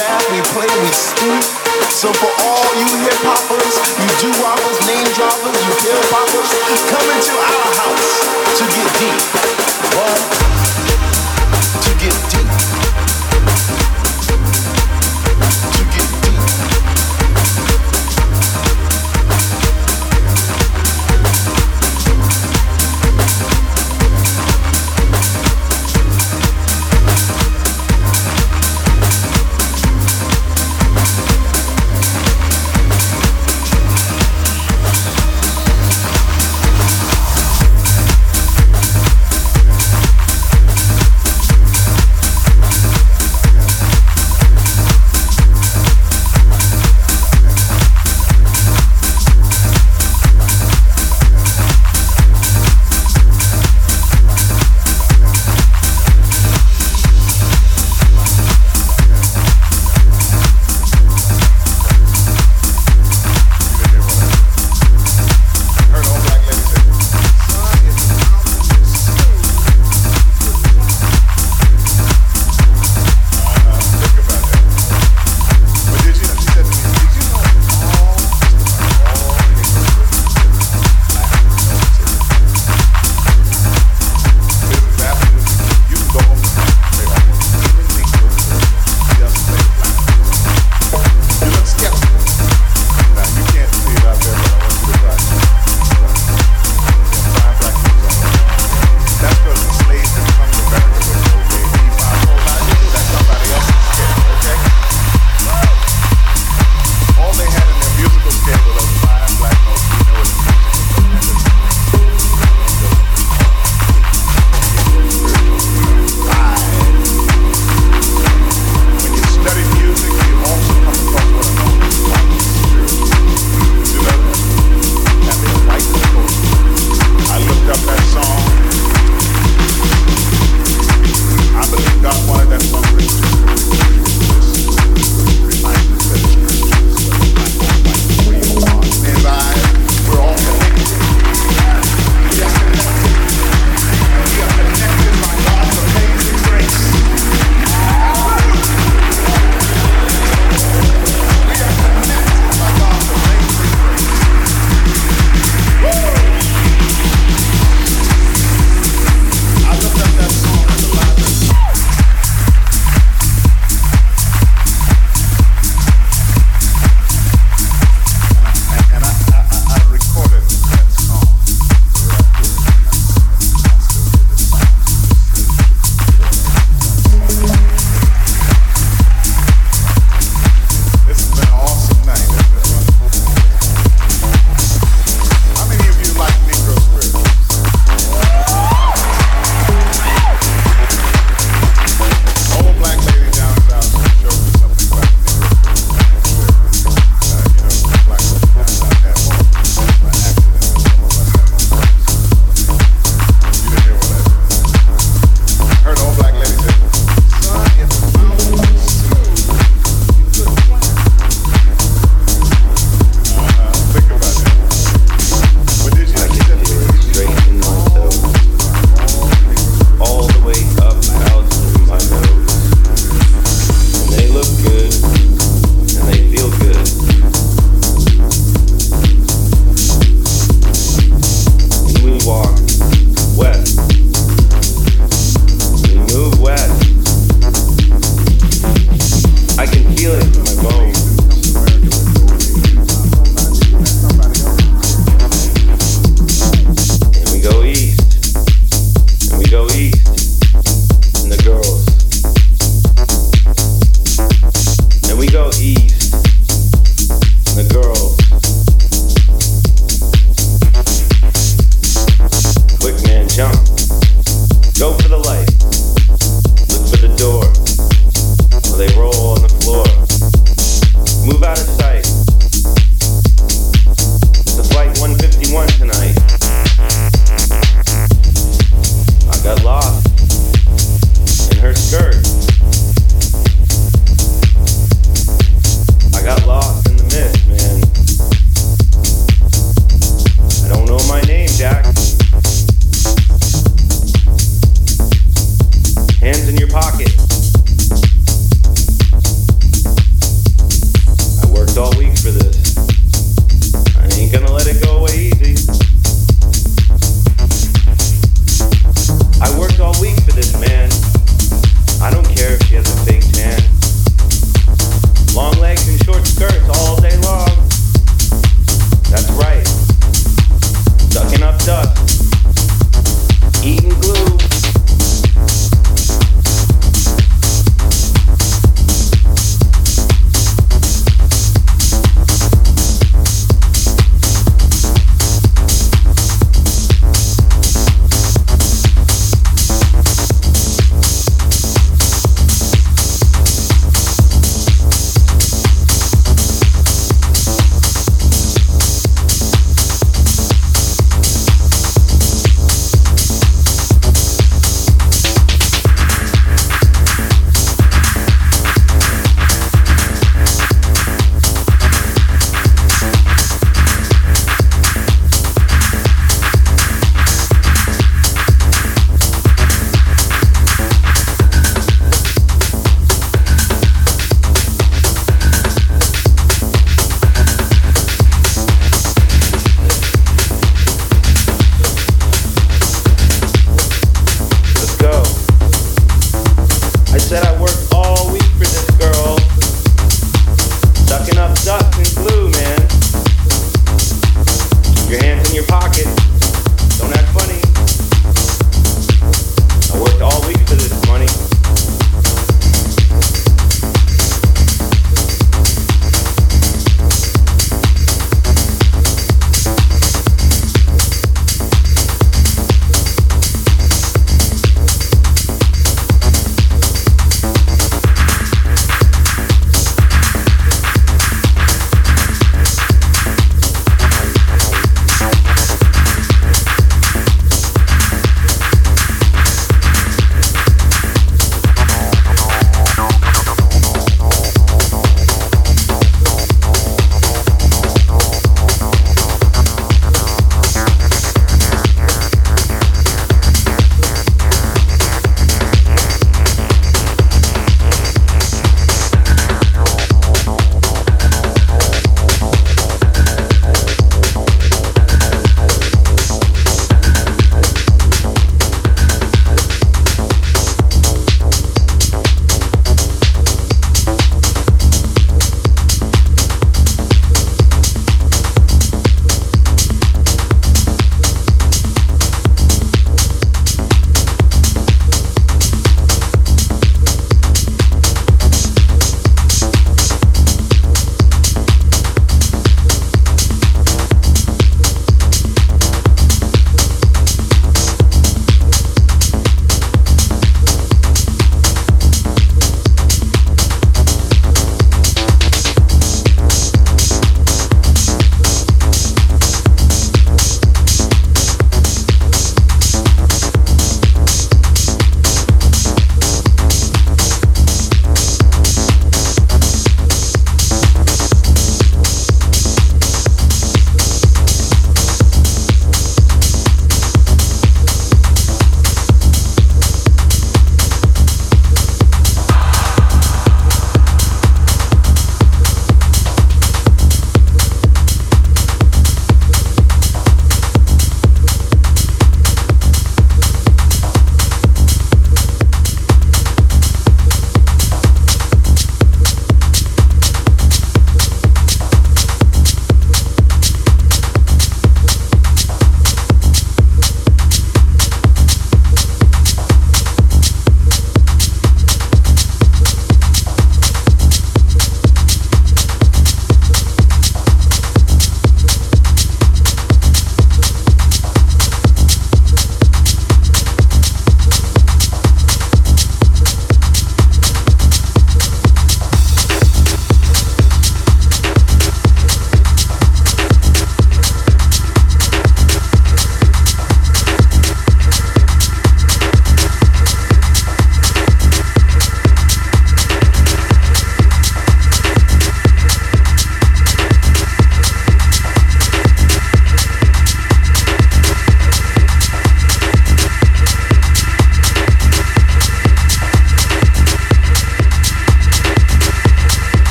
laugh, we play, we speak. So for all you hip hoppers, you do robbers, name droppers, you hip poppers. come into our house to get deep. What? To get deep.